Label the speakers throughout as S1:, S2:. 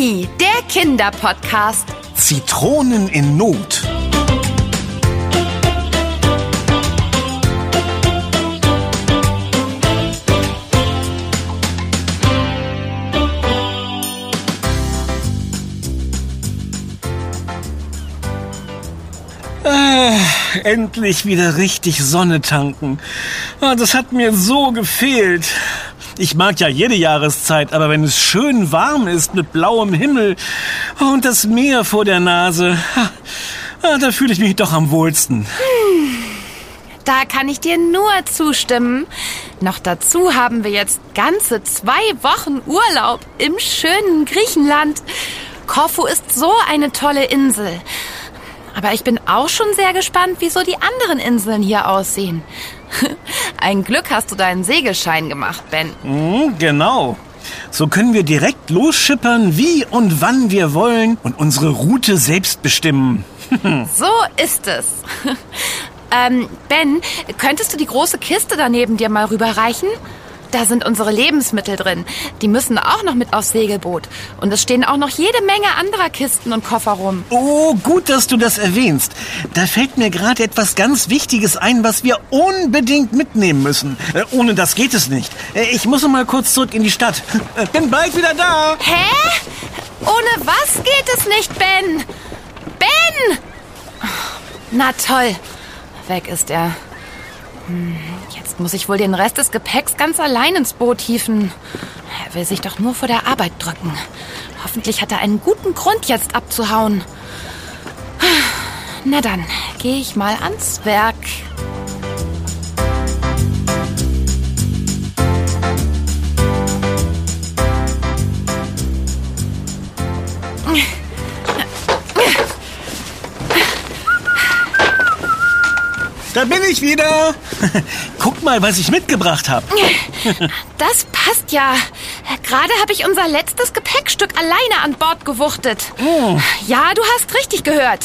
S1: Mimi, der Kinderpodcast.
S2: Zitronen in Not. Äh, endlich wieder richtig Sonne tanken. Ah, das hat mir so gefehlt. Ich mag ja jede Jahreszeit, aber wenn es schön warm ist mit blauem Himmel und das Meer vor der Nase, ah, da fühle ich mich doch am wohlsten.
S1: Da kann ich dir nur zustimmen. Noch dazu haben wir jetzt ganze zwei Wochen Urlaub im schönen Griechenland. Korfu ist so eine tolle Insel. Aber ich bin auch schon sehr gespannt, wieso die anderen Inseln hier aussehen. Ein Glück hast du deinen Segelschein gemacht, Ben.
S2: Mhm, genau. So können wir direkt losschippern, wie und wann wir wollen und unsere Route selbst bestimmen.
S1: so ist es. ähm, Ben, könntest du die große Kiste daneben dir mal rüberreichen? Da sind unsere Lebensmittel drin. Die müssen auch noch mit aufs Segelboot. Und es stehen auch noch jede Menge anderer Kisten und Koffer rum.
S2: Oh, gut, dass du das erwähnst. Da fällt mir gerade etwas ganz Wichtiges ein, was wir unbedingt mitnehmen müssen. Äh, ohne das geht es nicht. Äh, ich muss mal kurz zurück in die Stadt. Äh, bin bald wieder da.
S1: Hä? Ohne was geht es nicht, Ben? Ben! Na toll. Weg ist er. Hm, jetzt muss ich wohl den Rest des Gepäcks ganz allein ins Boot hieven. Er will sich doch nur vor der Arbeit drücken. Hoffentlich hat er einen guten Grund, jetzt abzuhauen. Na dann, gehe ich mal ans Werk.
S2: Da bin ich wieder. Guck mal, was ich mitgebracht habe.
S1: Das passt ja. Gerade habe ich unser letztes Gepäckstück alleine an Bord gewuchtet. Oh. Ja, du hast richtig gehört.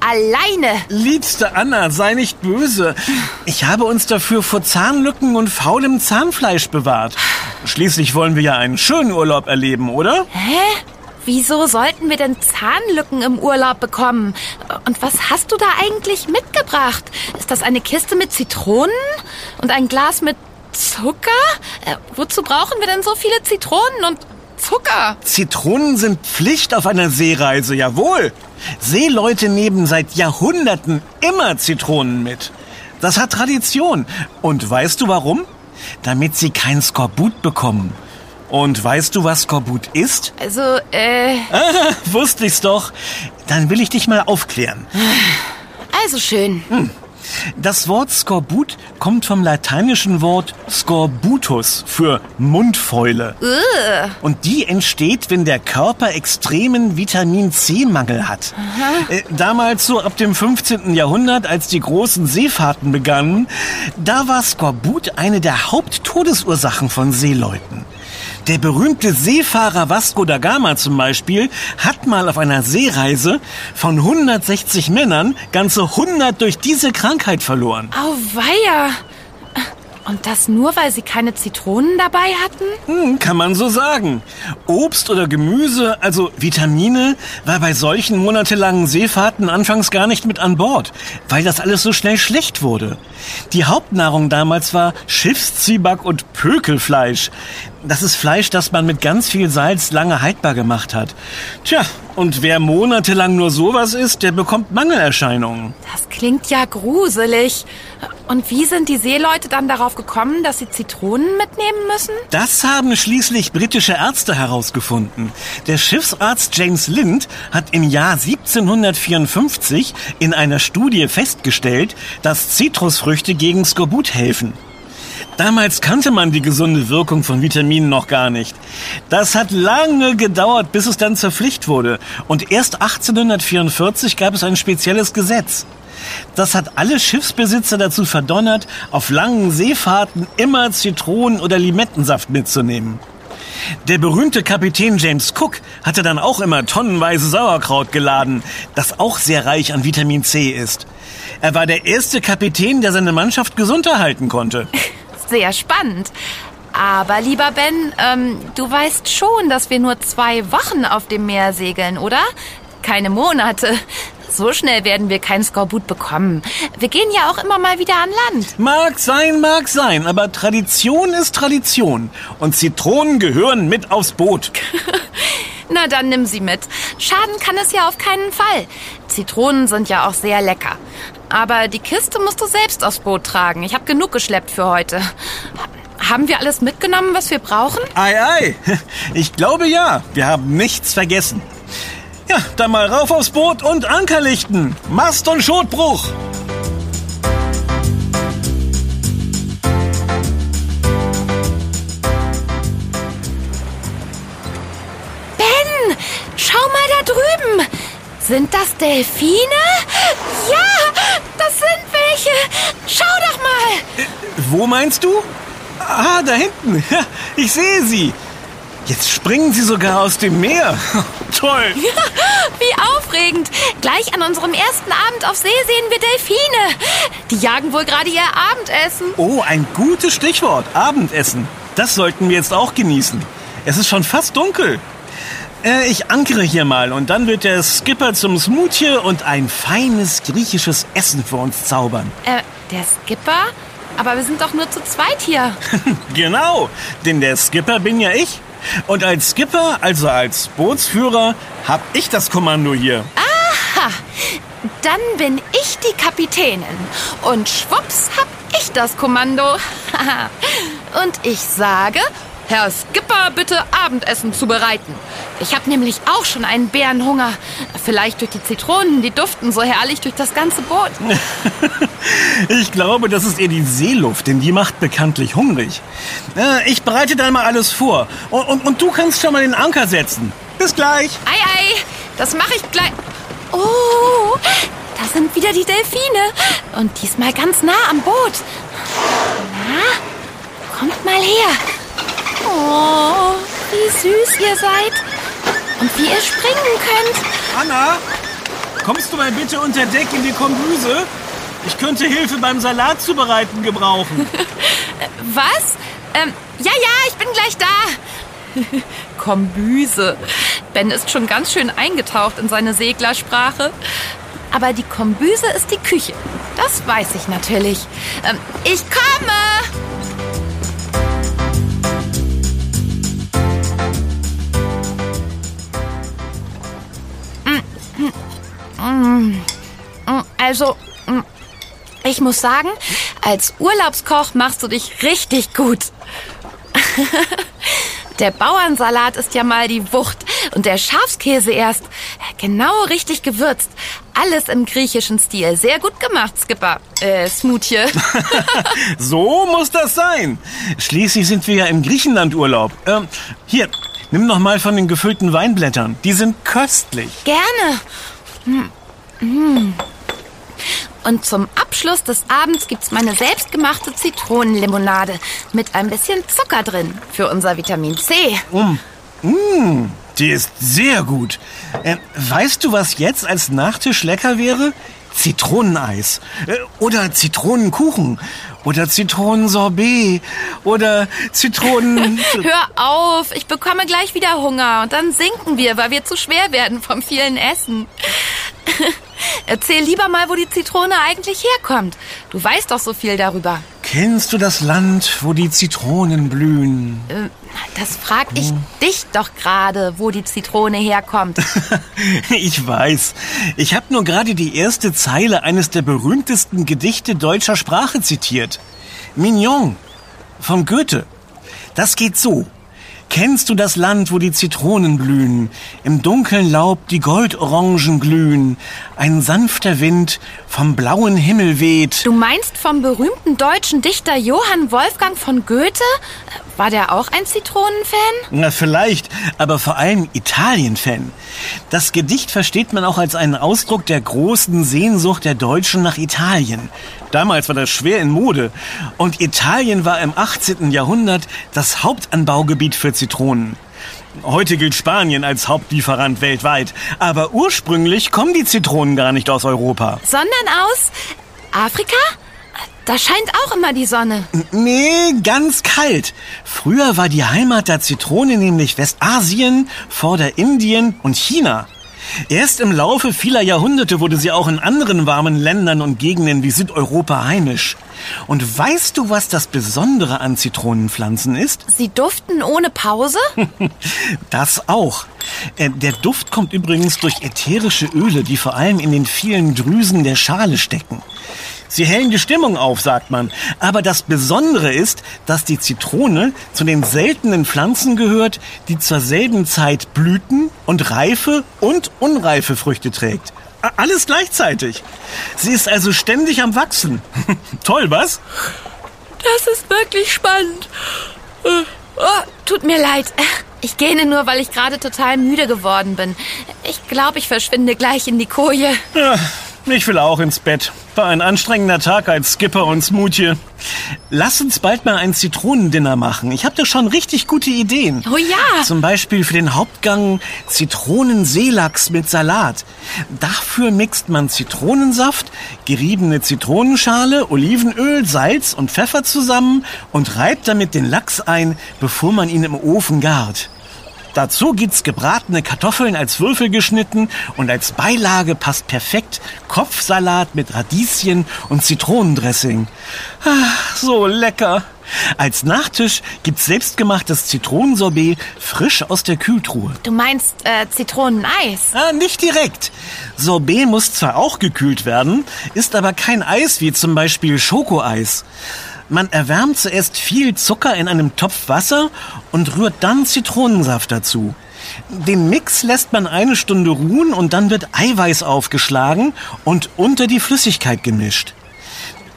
S1: Alleine.
S2: Liebste Anna, sei nicht böse. Ich habe uns dafür vor Zahnlücken und faulem Zahnfleisch bewahrt. Schließlich wollen wir ja einen schönen Urlaub erleben, oder?
S1: Hä? Wieso sollten wir denn Zahnlücken im Urlaub bekommen? Und was hast du da eigentlich mitgebracht? Ist das eine Kiste mit Zitronen? Und ein Glas mit Zucker? Äh, wozu brauchen wir denn so viele Zitronen und Zucker?
S2: Zitronen sind Pflicht auf einer Seereise, jawohl. Seeleute nehmen seit Jahrhunderten immer Zitronen mit. Das hat Tradition. Und weißt du warum? Damit sie kein Skorbut bekommen. Und weißt du, was Skorbut ist?
S1: Also, äh.
S2: Ah, wusste ich's doch. Dann will ich dich mal aufklären.
S1: Also schön. Hm.
S2: Das Wort Skorbut kommt vom lateinischen Wort Scorbutus für Mundfäule.
S1: Uh.
S2: Und die entsteht, wenn der Körper extremen Vitamin C-Mangel hat. Aha. Äh, damals so ab dem 15. Jahrhundert, als die großen Seefahrten begannen, da war Skorbut eine der Haupttodesursachen von Seeleuten. Der berühmte Seefahrer Vasco da Gama zum Beispiel hat mal auf einer Seereise von 160 Männern ganze 100 durch diese Krankheit verloren.
S1: Auweia! Und das nur, weil sie keine Zitronen dabei hatten?
S2: Hm, kann man so sagen. Obst oder Gemüse, also Vitamine, war bei solchen monatelangen Seefahrten anfangs gar nicht mit an Bord, weil das alles so schnell schlecht wurde. Die Hauptnahrung damals war Schiffszwieback und Pökelfleisch. Das ist Fleisch, das man mit ganz viel Salz lange haltbar gemacht hat. Tja, und wer monatelang nur sowas isst, der bekommt Mangelerscheinungen.
S1: Das klingt ja gruselig. Und wie sind die Seeleute dann darauf gekommen, dass sie Zitronen mitnehmen müssen?
S2: Das haben schließlich britische Ärzte herausgefunden. Der Schiffsarzt James Lind hat im Jahr 1754 in einer Studie festgestellt, dass Zitrusfrüchte gegen Skorbut helfen. Damals kannte man die gesunde Wirkung von Vitaminen noch gar nicht. Das hat lange gedauert, bis es dann zur Pflicht wurde. Und erst 1844 gab es ein spezielles Gesetz. Das hat alle Schiffsbesitzer dazu verdonnert, auf langen Seefahrten immer Zitronen- oder Limettensaft mitzunehmen. Der berühmte Kapitän James Cook hatte dann auch immer tonnenweise Sauerkraut geladen, das auch sehr reich an Vitamin C ist. Er war der erste Kapitän, der seine Mannschaft gesund erhalten konnte.
S1: Sehr spannend. Aber lieber Ben, ähm, du weißt schon, dass wir nur zwei Wochen auf dem Meer segeln, oder? Keine Monate. So schnell werden wir kein Skorbut bekommen. Wir gehen ja auch immer mal wieder an Land.
S2: Mag sein, mag sein, aber Tradition ist Tradition. Und Zitronen gehören mit aufs Boot.
S1: Na, dann nimm sie mit. Schaden kann es ja auf keinen Fall. Zitronen sind ja auch sehr lecker. Aber die Kiste musst du selbst aufs Boot tragen. Ich habe genug geschleppt für heute. Haben wir alles mitgenommen, was wir brauchen?
S2: Ei, ei. Ich glaube ja. Wir haben nichts vergessen. Ja, dann mal rauf aufs Boot und Anker lichten. Mast und Schotbruch.
S1: Sind das Delfine? Ja, das sind welche. Schau doch mal.
S2: Wo meinst du? Ah, da hinten. Ja, ich sehe sie. Jetzt springen sie sogar aus dem Meer. Toll.
S1: Wie aufregend. Gleich an unserem ersten Abend auf See sehen wir Delfine. Die jagen wohl gerade ihr Abendessen.
S2: Oh, ein gutes Stichwort. Abendessen. Das sollten wir jetzt auch genießen. Es ist schon fast dunkel. Äh, ich ankere hier mal und dann wird der Skipper zum Smoothie und ein feines griechisches Essen für uns zaubern.
S1: Äh, der Skipper? Aber wir sind doch nur zu zweit hier.
S2: Genau, denn der Skipper bin ja ich. Und als Skipper, also als Bootsführer, hab ich das Kommando hier.
S1: Aha, dann bin ich die Kapitänin. Und schwupps hab ich das Kommando. Und ich sage, Herr Skipper, bitte Abendessen zubereiten. Ich habe nämlich auch schon einen Bärenhunger. Vielleicht durch die Zitronen, die duften so herrlich durch das ganze Boot.
S2: Ich glaube, das ist eher die Seeluft, denn die macht bekanntlich hungrig. Äh, Ich bereite dann mal alles vor. Und, und, und du kannst schon mal den Anker setzen. Bis gleich.
S1: Ei, ei, das mache ich gleich. Oh, da sind wieder die Delfine. Und diesmal ganz nah am Boot. Na, kommt mal her. Oh, wie süß ihr seid. Und wie ihr springen könnt.
S2: Anna, kommst du mal bitte unter Deck in die Kombüse? Ich könnte Hilfe beim Salat zubereiten gebrauchen.
S1: Was? Ähm, ja, ja, ich bin gleich da. Kombüse. Ben ist schon ganz schön eingetaucht in seine Seglersprache. Aber die Kombüse ist die Küche. Das weiß ich natürlich. Ähm, ich komme! Also, ich muss sagen, als Urlaubskoch machst du dich richtig gut. Der Bauernsalat ist ja mal die Wucht und der Schafskäse erst genau richtig gewürzt. Alles im griechischen Stil. Sehr gut gemacht, Skipper. Äh, Smoothie.
S2: So muss das sein. Schließlich sind wir ja im Griechenlandurlaub. Ähm, hier, nimm noch mal von den gefüllten Weinblättern. Die sind köstlich.
S1: Gerne. Und zum Abschluss des Abends gibt's meine selbstgemachte Zitronenlimonade mit ein bisschen Zucker drin für unser Vitamin C.
S2: Mmh, die ist sehr gut. Äh, weißt du, was jetzt als Nachtisch lecker wäre? Zitroneneis. Äh, oder Zitronenkuchen. Oder Zitronensorbet. Oder Zitronen...
S1: Hör auf, ich bekomme gleich wieder Hunger und dann sinken wir, weil wir zu schwer werden vom vielen Essen. Erzähl lieber mal, wo die Zitrone eigentlich herkommt. Du weißt doch so viel darüber.
S2: Kennst du das Land, wo die Zitronen blühen?
S1: Äh, Das frag ich dich doch gerade, wo die Zitrone herkommt.
S2: Ich weiß. Ich habe nur gerade die erste Zeile eines der berühmtesten Gedichte deutscher Sprache zitiert. Mignon von Goethe. Das geht so. Kennst du das Land, wo die Zitronen blühen, im dunklen Laub die Goldorangen glühen, ein sanfter Wind vom blauen Himmel weht?
S1: Du meinst vom berühmten deutschen Dichter Johann Wolfgang von Goethe? War der auch ein Zitronenfan?
S2: Na, vielleicht, aber vor allem Italien-Fan. Das Gedicht versteht man auch als einen Ausdruck der großen Sehnsucht der Deutschen nach Italien. Damals war das schwer in Mode. Und Italien war im 18. Jahrhundert das Hauptanbaugebiet für Zitronen. Heute gilt Spanien als Hauptlieferant weltweit. Aber ursprünglich kommen die Zitronen gar nicht aus Europa.
S1: Sondern aus Afrika? Da scheint auch immer die Sonne.
S2: Nee, ganz kalt. Früher war die Heimat der Zitrone nämlich Westasien, Vorderindien und China. Erst im Laufe vieler Jahrhunderte wurde sie auch in anderen warmen Ländern und Gegenden wie Südeuropa heimisch. Und weißt du, was das Besondere an Zitronenpflanzen ist?
S1: Sie duften ohne Pause?
S2: Das auch. Äh, Der Duft kommt übrigens durch ätherische Öle, die vor allem in den vielen Drüsen der Schale stecken. Sie hellen die Stimmung auf, sagt man. Aber das Besondere ist, dass die Zitrone zu den seltenen Pflanzen gehört, die zur selben Zeit Blüten und reife und unreife Früchte trägt. Alles gleichzeitig. Sie ist also ständig am Wachsen. Toll, was?
S1: Das ist wirklich spannend. Oh, tut mir leid. Ich gähne nur, weil ich gerade total müde geworden bin. Ich glaube, ich verschwinde gleich in die Koje.
S2: Ja, ich will auch ins Bett. War ein anstrengender Tag als Skipper und Smoothie. Lass uns bald mal ein Zitronendinner machen. Ich habe da schon richtig gute Ideen.
S1: Oh ja.
S2: Zum Beispiel für den Hauptgang Zitronenseelachs mit Salat. Dafür mixt man Zitronensaft, geriebene Zitronenschale, Olivenöl, Salz und Pfeffer zusammen und reibt damit den Lachs ein, bevor man ihn im Ofen gart. Dazu gibt's gebratene Kartoffeln als Würfel geschnitten und als Beilage passt perfekt Kopfsalat mit Radieschen und Zitronendressing. Ah, so lecker. Als Nachtisch gibt's selbstgemachtes Zitronensorbet frisch aus der Kühltruhe.
S1: Du meinst äh, Zitroneneis?
S2: Ah, nicht direkt. Sorbet muss zwar auch gekühlt werden, ist aber kein Eis wie zum Beispiel Schokoeis. Man erwärmt zuerst viel Zucker in einem Topf Wasser und rührt dann Zitronensaft dazu. Den Mix lässt man eine Stunde ruhen und dann wird Eiweiß aufgeschlagen und unter die Flüssigkeit gemischt.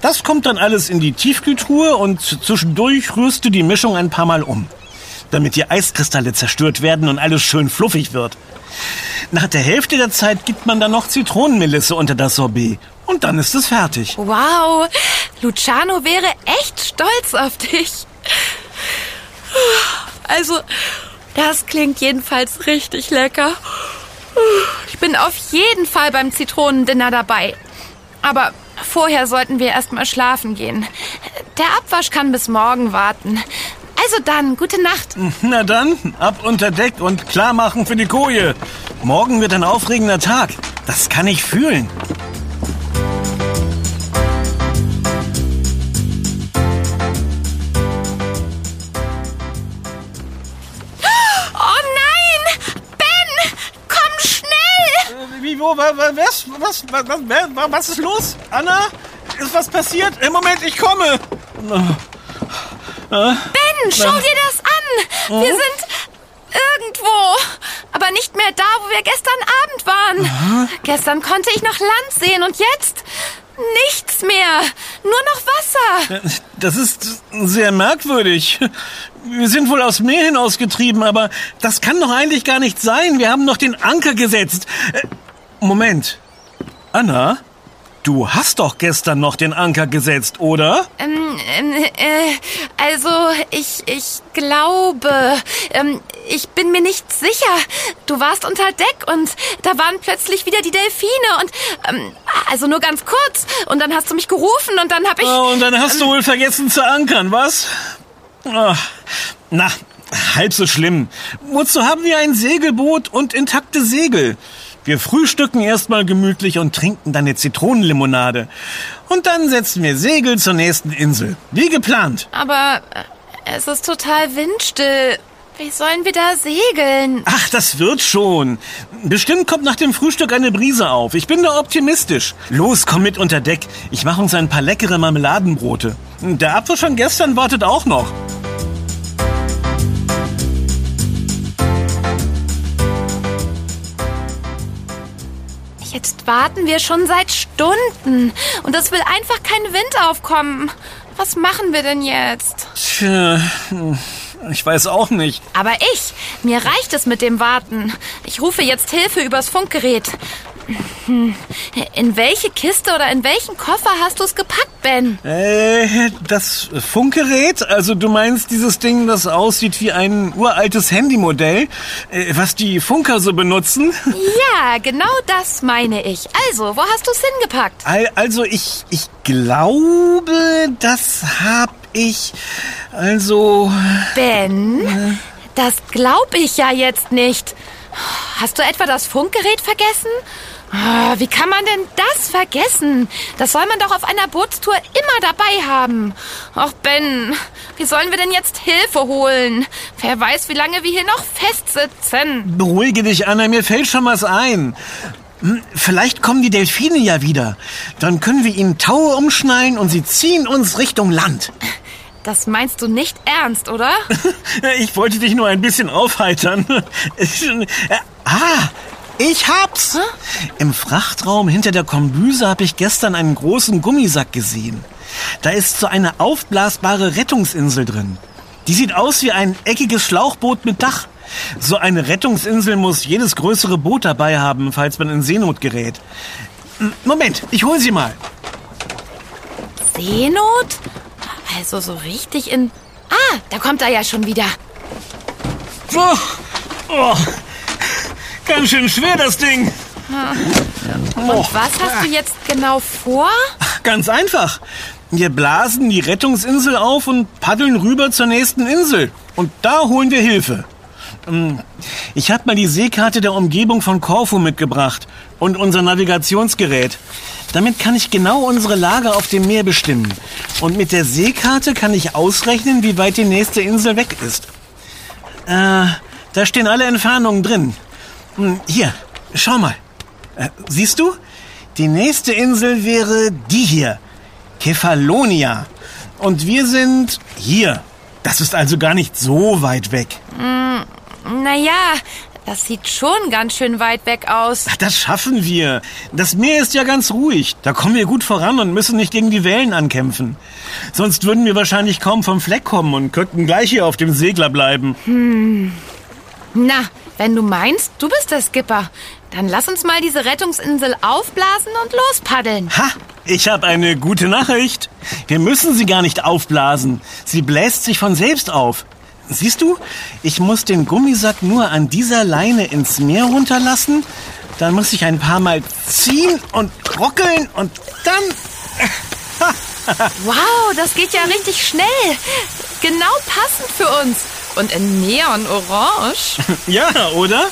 S2: Das kommt dann alles in die Tiefkühltruhe und zwischendurch rührst du die Mischung ein paar Mal um, damit die Eiskristalle zerstört werden und alles schön fluffig wird. Nach der Hälfte der Zeit gibt man dann noch Zitronenmelisse unter das Sorbet. Und dann ist es fertig.
S1: Wow, Luciano wäre echt stolz auf dich. Also, das klingt jedenfalls richtig lecker. Ich bin auf jeden Fall beim Zitronendinner dabei. Aber vorher sollten wir erstmal schlafen gehen. Der Abwasch kann bis morgen warten. Also dann, gute Nacht.
S2: Na dann, ab unter Deck und klar machen für die Koje. Morgen wird ein aufregender Tag. Das kann ich fühlen. Was, was, was, was, was ist los? Anna? Ist was passiert? Im Moment, ich komme.
S1: Ben, schau dir das an! Wir sind irgendwo. Aber nicht mehr da, wo wir gestern Abend waren. Gestern konnte ich noch Land sehen und jetzt nichts mehr. Nur noch Wasser.
S2: Das ist sehr merkwürdig. Wir sind wohl aufs Meer hinausgetrieben, aber das kann doch eigentlich gar nicht sein. Wir haben noch den Anker gesetzt. Moment. Anna, du hast doch gestern noch den Anker gesetzt, oder?
S1: Ähm, ähm, äh, also, ich, ich glaube, ähm, ich bin mir nicht sicher. Du warst unter Deck und da waren plötzlich wieder die Delfine und, ähm, also nur ganz kurz. Und dann hast du mich gerufen und dann hab ich...
S2: Oh, und dann hast du wohl vergessen zu ankern, was? Ach, na, halb so schlimm. Wozu haben wir ein Segelboot und intakte Segel? Wir frühstücken erstmal gemütlich und trinken dann eine Zitronenlimonade. Und dann setzen wir Segel zur nächsten Insel. Wie geplant.
S1: Aber äh, es ist total windstill. Wie sollen wir da segeln?
S2: Ach, das wird schon. Bestimmt kommt nach dem Frühstück eine Brise auf. Ich bin da optimistisch. Los, komm mit unter Deck. Ich mache uns ein paar leckere Marmeladenbrote. Der Apfel von gestern wartet auch noch.
S1: Jetzt warten wir schon seit Stunden und es will einfach kein Wind aufkommen. Was machen wir denn jetzt?
S2: Tja, ich weiß auch nicht.
S1: Aber ich, mir reicht es mit dem Warten. Ich rufe jetzt Hilfe übers Funkgerät. In welche Kiste oder in welchen Koffer hast du es gepackt, Ben?
S2: Äh, das Funkgerät? Also du meinst dieses Ding, das aussieht wie ein uraltes Handymodell, äh, was die Funker so benutzen?
S1: Ja, genau das meine ich. Also, wo hast du es hingepackt?
S2: Al- Also ich, ich glaube, das hab ich, also...
S1: Ben, das glaub ich ja jetzt nicht. Hast du etwa das Funkgerät vergessen? Ah, Wie kann man denn das vergessen? Das soll man doch auf einer Bootstour immer dabei haben. Ach Ben, wie sollen wir denn jetzt Hilfe holen? Wer weiß, wie lange wir hier noch festsitzen.
S2: Beruhige dich, Anna, mir fällt schon was ein. Hm, Vielleicht kommen die Delfine ja wieder. Dann können wir ihnen Taue umschnallen und sie ziehen uns Richtung Land.
S1: Das meinst du nicht ernst, oder?
S2: Ich wollte dich nur ein bisschen aufheitern. Äh, ah, ich hab's. Im Frachtraum hinter der Kombüse habe ich gestern einen großen Gummisack gesehen. Da ist so eine aufblasbare Rettungsinsel drin. Die sieht aus wie ein eckiges Schlauchboot mit Dach. So eine Rettungsinsel muss jedes größere Boot dabei haben, falls man in Seenot gerät. Moment, ich hol sie mal.
S1: Seenot? Also so richtig in... Ah, da kommt er ja schon wieder.
S2: Oh, oh, ganz schön schwer das Ding.
S1: Und was hast du jetzt genau vor?
S2: Ganz einfach. Wir blasen die Rettungsinsel auf und paddeln rüber zur nächsten Insel. Und da holen wir Hilfe. Ähm, Ich habe mal die Seekarte der Umgebung von Korfu mitgebracht und unser Navigationsgerät. Damit kann ich genau unsere Lage auf dem Meer bestimmen. Und mit der Seekarte kann ich ausrechnen, wie weit die nächste Insel weg ist. Äh, da stehen alle Entfernungen drin. Hm, Hier, schau mal. Äh, siehst du? Die nächste Insel wäre die hier. Kefalonia. Und wir sind hier. Das ist also gar nicht so weit weg.
S1: Naja, das sieht schon ganz schön weit weg aus.
S2: Ach, das schaffen wir. Das Meer ist ja ganz ruhig. Da kommen wir gut voran und müssen nicht gegen die Wellen ankämpfen. Sonst würden wir wahrscheinlich kaum vom Fleck kommen und könnten gleich hier auf dem Segler bleiben.
S1: Na, wenn du meinst, du bist der Skipper, dann lass uns mal diese Rettungsinsel aufblasen und lospaddeln.
S2: Ha, ich habe eine gute Nachricht. Wir müssen sie gar nicht aufblasen. Sie bläst sich von selbst auf. Siehst du, ich muss den Gummisack nur an dieser Leine ins Meer runterlassen. Dann muss ich ein paar Mal ziehen und ruckeln und dann...
S1: Wow, das geht ja richtig schnell. Genau passend für uns. Und in Neon-Orange.
S2: Ja, oder?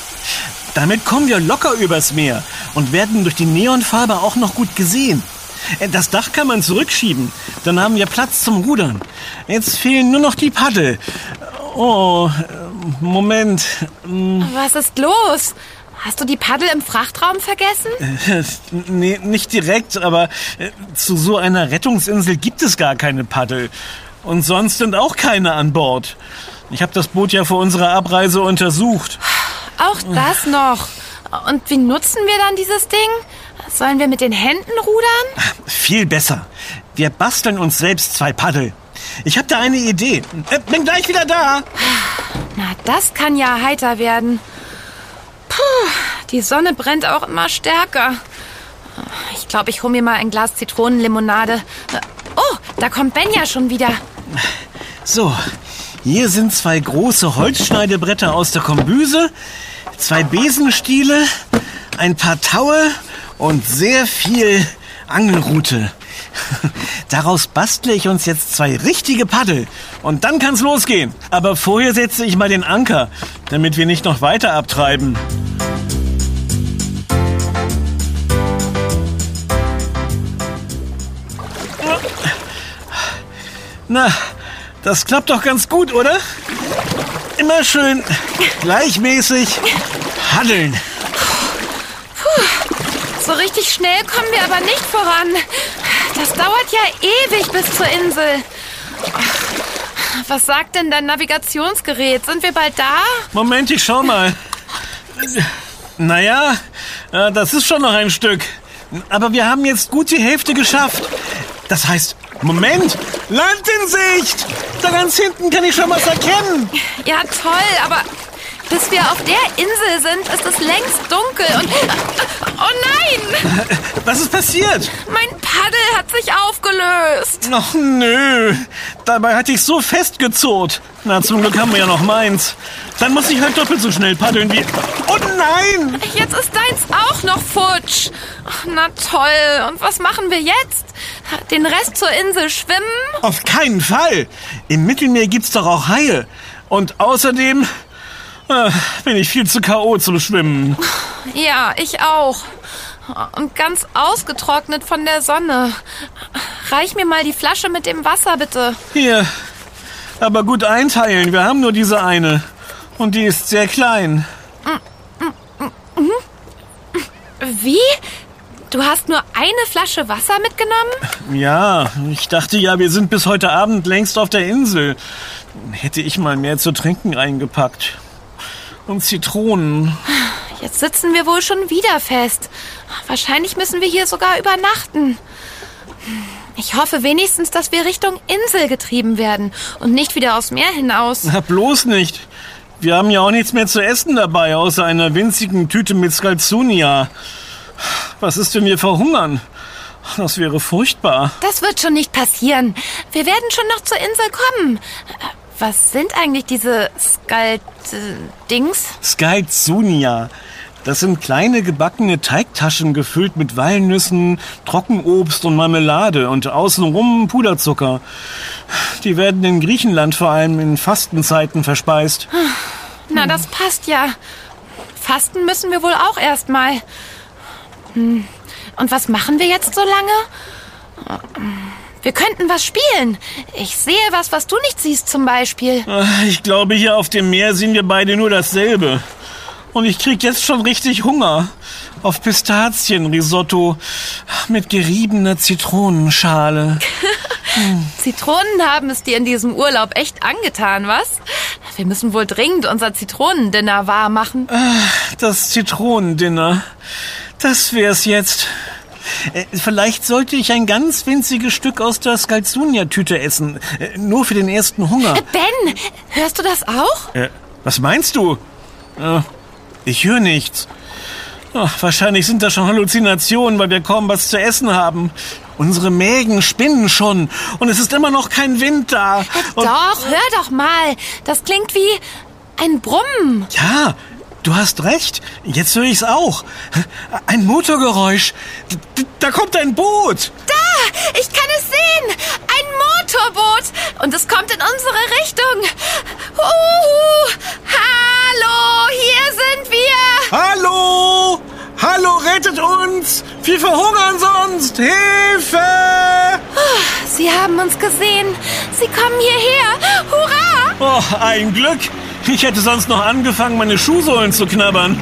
S2: Damit kommen wir locker übers Meer und werden durch die Neonfarbe auch noch gut gesehen. Äh, Das Dach kann man zurückschieben. Dann haben wir Platz zum Rudern. Jetzt fehlen nur noch die Paddel. Oh, Moment.
S1: Was ist los? Hast du die Paddel im Frachtraum vergessen?
S2: Äh, Nee, nicht direkt, aber äh, zu so einer Rettungsinsel gibt es gar keine Paddel. Und sonst sind auch keine an Bord. Ich habe das Boot ja vor unserer Abreise untersucht.
S1: Auch das noch. Und wie nutzen wir dann dieses Ding? Sollen wir mit den Händen rudern?
S2: Viel besser. Wir basteln uns selbst zwei Paddel. Ich habe da eine Idee. Äh, bin gleich wieder da.
S1: Na, das kann ja heiter werden. Puh, die Sonne brennt auch immer stärker. Ich glaube, ich hole mir mal ein Glas Zitronenlimonade. Oh, da kommt Ben ja schon wieder.
S2: So, hier sind zwei große Holzschneidebretter aus der Kombüse, zwei Besenstiele, ein paar Taue und sehr viel Angelrute. Daraus bastle ich uns jetzt zwei richtige Paddel. Und dann kann's losgehen. Aber vorher setze ich mal den Anker, damit wir nicht noch weiter abtreiben. Na, das klappt doch ganz gut, oder? Immer schön gleichmäßig paddeln.
S1: So richtig schnell kommen wir aber nicht voran. Das dauert ja ewig bis zur Insel. Was sagt denn dein Navigationsgerät? Sind wir bald da?
S2: Moment, ich schau mal. Naja, äh, das ist schon noch ein Stück. Aber wir haben jetzt gut die Hälfte geschafft. Das heißt, Moment, Land in Sicht! Da ganz hinten kann ich schon was erkennen.
S1: Ja, toll, aber bis wir auf der Insel sind, ist es längst dunkel und... Oh nein!
S2: Was ist passiert?
S1: Mein Paddel hat sich aufgelöst.
S2: Ach nö, dabei hatte ich so festgezurrt. Na, zum Glück haben wir ja noch meins. Dann muss ich halt doppelt so schnell paddeln wie... Oh nein!
S1: Jetzt ist deins auch noch futsch. Na toll. Und was machen wir jetzt? Den Rest zur Insel schwimmen?
S2: Auf keinen Fall. Im Mittelmeer gibt's doch auch Haie. Und außerdem bin ich viel zu K.O. zum Schwimmen.
S1: Ja, ich auch. Und ganz ausgetrocknet von der Sonne. Reich mir mal die Flasche mit dem Wasser, bitte.
S2: Hier. Aber gut einteilen. Wir haben nur diese eine. Und die ist sehr klein.
S1: Wie? Du hast nur eine Flasche Wasser mitgenommen?
S2: Ja, ich dachte ja, wir sind bis heute Abend längst auf der Insel. Hätte ich mal mehr zu trinken eingepackt. Und Zitronen.
S1: Jetzt sitzen wir wohl schon wieder fest. Wahrscheinlich müssen wir hier sogar übernachten. Ich hoffe wenigstens, dass wir Richtung Insel getrieben werden und nicht wieder aufs Meer hinaus.
S2: Na, bloß nicht. Wir haben ja auch nichts mehr zu essen dabei, außer einer winzigen Tüte mit Scalzunia. Was ist, wenn wir verhungern? Das wäre furchtbar.
S1: Das wird schon nicht passieren. Wir werden schon noch zur Insel kommen. Was sind eigentlich diese Skalt-Dings?
S2: Scalzunia. Das sind kleine gebackene Teigtaschen gefüllt mit Walnüssen, Trockenobst und Marmelade und außenrum Puderzucker. Die werden in Griechenland vor allem in Fastenzeiten verspeist.
S1: Na, das passt ja. Fasten müssen wir wohl auch erstmal. Hm. Und was machen wir jetzt so lange? Wir könnten was spielen. Ich sehe was, was du nicht siehst zum Beispiel.
S2: Ich glaube, hier auf dem Meer sehen wir beide nur dasselbe. Und ich krieg jetzt schon richtig Hunger. Auf Pistazienrisotto mit geriebener Zitronenschale.
S1: Zitronen haben es dir in diesem Urlaub echt angetan, was? Wir müssen wohl dringend unser Zitronendinner wahr machen.
S2: Das Zitronendinner. Das wär's jetzt. Äh, Vielleicht sollte ich ein ganz winziges Stück aus der Scalzunia-Tüte essen. Äh, Nur für den ersten Hunger.
S1: Ben, hörst du das auch?
S2: Äh, was meinst du? Äh, ich höre nichts. Ach, wahrscheinlich sind das schon Halluzinationen, weil wir kaum was zu essen haben. Unsere Mägen spinnen schon und es ist immer noch kein Wind da. Und
S1: Doch, hör doch mal. Das klingt wie ein Brummen.
S2: ja, du hast recht. Jetzt höre ich's auch. Ein Motorgeräusch. Da kommt ein Boot.
S1: Da, ich kann es sehen. Ein Motorboot. Und es kommt in unsere Richtung. Uh, hallo, hier sind wir.
S2: Hallo! Hallo, rettet uns! Wir verhungern sonst! Hilfe!
S1: Sie haben uns gesehen. Sie kommen hierher. Hurra!
S2: Oh, ein Glück! Ich hätte sonst noch angefangen, meine Schuhsohlen zu knabbern.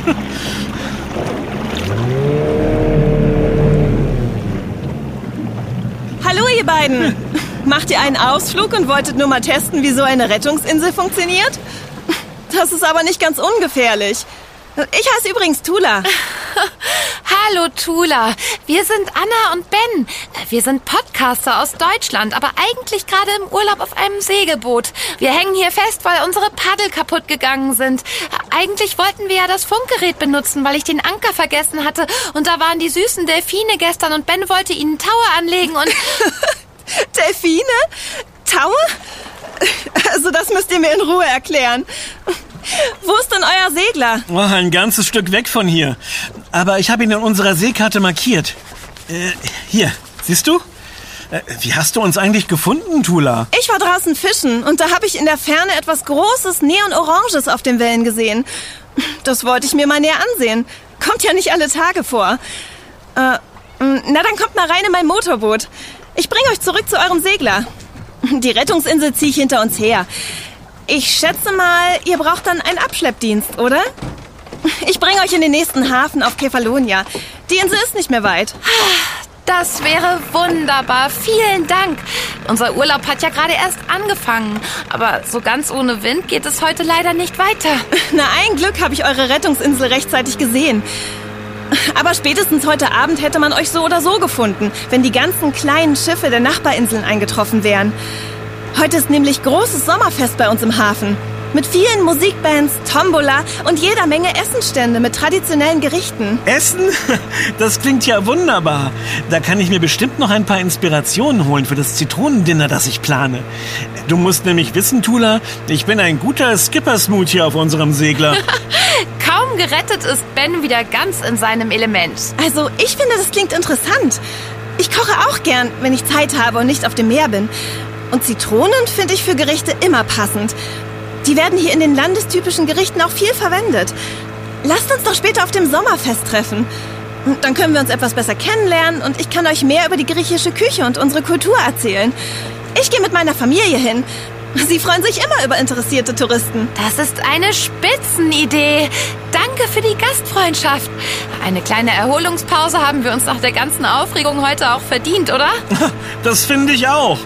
S3: Hallo ihr beiden! Macht ihr einen Ausflug und wolltet nur mal testen, wie so eine Rettungsinsel funktioniert? Das ist aber nicht ganz ungefährlich. Ich heiße übrigens Tula.
S1: Hallo Tula, wir sind Anna und Ben. Wir sind Podcaster aus Deutschland, aber eigentlich gerade im Urlaub auf einem Segelboot. Wir hängen hier fest, weil unsere Paddel kaputt gegangen sind. Eigentlich wollten wir ja das Funkgerät benutzen, weil ich den Anker vergessen hatte. Und da waren die süßen Delfine gestern und Ben wollte ihnen Taue anlegen und...
S3: Delfine? Taue? Also das müsst ihr mir in Ruhe erklären. Wo ist denn euer Segler?
S2: Oh, ein ganzes Stück weg von hier. Aber ich habe ihn in unserer Seekarte markiert. Äh, hier, siehst du? Äh, wie hast du uns eigentlich gefunden, Tula?
S3: Ich war draußen fischen und da habe ich in der Ferne etwas Großes, Neon-Oranges auf den Wellen gesehen. Das wollte ich mir mal näher ansehen. Kommt ja nicht alle Tage vor. Äh, na, dann kommt mal rein in mein Motorboot. Ich bringe euch zurück zu eurem Segler. Die Rettungsinsel ziehe ich hinter uns her. Ich schätze mal, ihr braucht dann einen Abschleppdienst, oder? Ich bringe euch in den nächsten Hafen auf Kefalonia. Die Insel ist nicht mehr weit.
S1: Das wäre wunderbar. Vielen Dank. Unser Urlaub hat ja gerade erst angefangen. Aber so ganz ohne Wind geht es heute leider nicht weiter.
S3: Na, ein Glück habe ich eure Rettungsinsel rechtzeitig gesehen. Aber spätestens heute Abend hätte man euch so oder so gefunden, wenn die ganzen kleinen Schiffe der Nachbarinseln eingetroffen wären. Heute ist nämlich großes Sommerfest bei uns im Hafen. Mit vielen Musikbands, Tombola und jeder Menge Essenstände mit traditionellen Gerichten.
S2: Essen? Das klingt ja wunderbar. Da kann ich mir bestimmt noch ein paar Inspirationen holen für das Zitronendinner, das ich plane. Du musst nämlich wissen, Tula, ich bin ein guter Skipper-Smoothie auf unserem Segler.
S1: Kaum gerettet ist Ben wieder ganz in seinem Element.
S3: Also, ich finde, das klingt interessant. Ich koche auch gern, wenn ich Zeit habe und nicht auf dem Meer bin. Und Zitronen finde ich für Gerichte immer passend. Die werden hier in den landestypischen Gerichten auch viel verwendet. Lasst uns doch später auf dem Sommerfest treffen. Dann können wir uns etwas besser kennenlernen und ich kann euch mehr über die griechische Küche und unsere Kultur erzählen. Ich gehe mit meiner Familie hin. Sie freuen sich immer über interessierte Touristen.
S1: Das ist eine Spitzenidee. Danke für die Gastfreundschaft. Eine kleine Erholungspause haben wir uns nach der ganzen Aufregung heute auch verdient, oder?
S2: Das finde ich auch.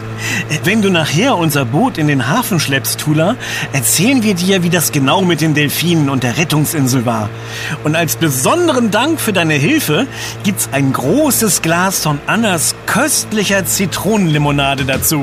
S2: Wenn du nachher unser Boot in den Hafen schleppst, Tula, erzählen wir dir, wie das genau mit den Delfinen und der Rettungsinsel war. Und als besonderen Dank für deine Hilfe gibt's ein großes Glas von Annas köstlicher Zitronenlimonade dazu.